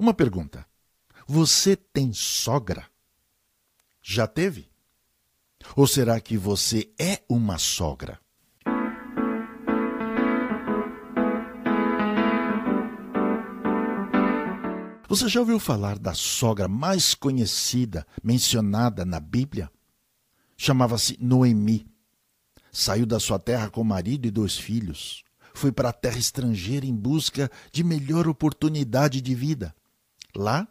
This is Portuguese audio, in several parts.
Uma pergunta: você tem sogra? Já teve? Ou será que você é uma sogra? Você já ouviu falar da sogra mais conhecida, mencionada na Bíblia? Chamava-se Noemi. Saiu da sua terra com marido e dois filhos. Foi para a terra estrangeira em busca de melhor oportunidade de vida. Lá,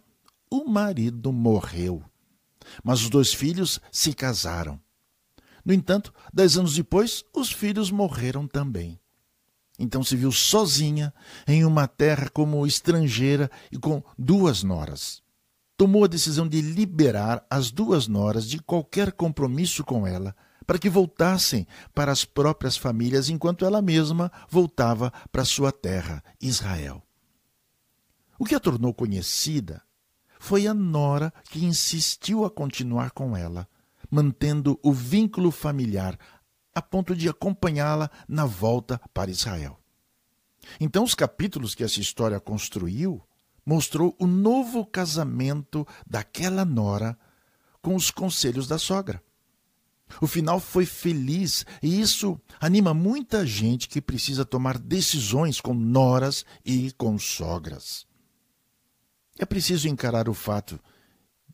o marido morreu. Mas os dois filhos se casaram. No entanto, dez anos depois, os filhos morreram também. Então se viu sozinha em uma terra como estrangeira e com duas noras. Tomou a decisão de liberar as duas noras de qualquer compromisso com ela, para que voltassem para as próprias famílias enquanto ela mesma voltava para sua terra, Israel. O que a tornou conhecida foi a nora que insistiu a continuar com ela, mantendo o vínculo familiar a ponto de acompanhá-la na volta para Israel. Então, os capítulos que essa história construiu mostrou o novo casamento daquela nora com os conselhos da sogra. O final foi feliz e isso anima muita gente que precisa tomar decisões com noras e com sogras. É preciso encarar o fato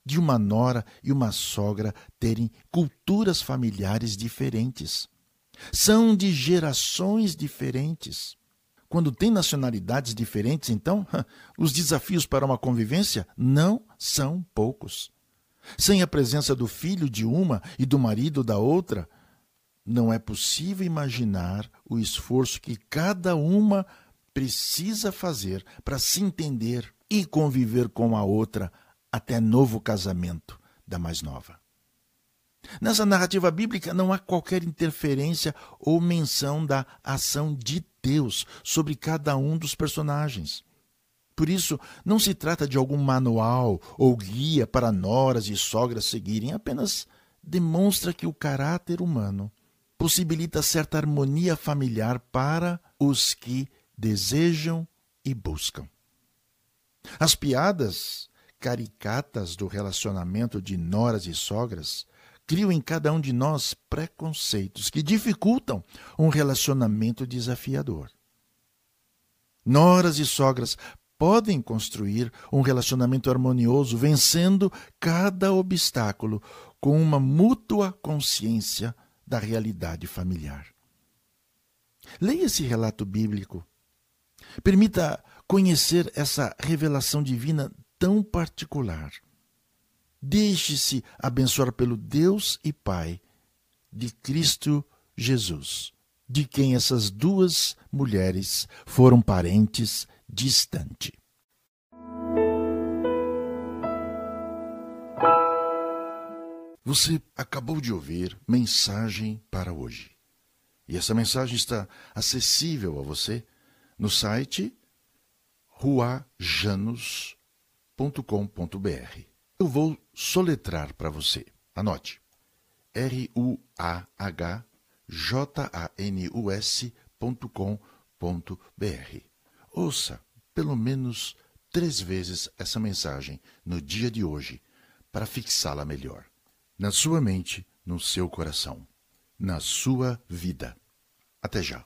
de uma nora e uma sogra terem culturas familiares diferentes. São de gerações diferentes. Quando tem nacionalidades diferentes, então, os desafios para uma convivência não são poucos. Sem a presença do filho de uma e do marido da outra, não é possível imaginar o esforço que cada uma precisa fazer para se entender e conviver com a outra até novo casamento da mais nova. Nessa narrativa bíblica não há qualquer interferência ou menção da ação de Deus sobre cada um dos personagens. Por isso, não se trata de algum manual ou guia para noras e sogras seguirem, apenas demonstra que o caráter humano possibilita certa harmonia familiar para os que desejam e buscam. As piadas caricatas do relacionamento de noras e sogras criam em cada um de nós preconceitos que dificultam um relacionamento desafiador. Noras e sogras podem construir um relacionamento harmonioso, vencendo cada obstáculo com uma mútua consciência da realidade familiar. Leia esse relato bíblico. Permita conhecer essa revelação divina tão particular. Deixe-se abençoar pelo Deus e Pai de Cristo Jesus, de quem essas duas mulheres foram parentes distante. Você acabou de ouvir Mensagem para hoje. E essa mensagem está acessível a você no site ruajanus.com.br. Eu vou soletrar para você. Anote. R-U-A-H-J-A-N-U-S.com.br. Ouça pelo menos três vezes essa mensagem no dia de hoje para fixá-la melhor. Na sua mente, no seu coração, na sua vida. Até já.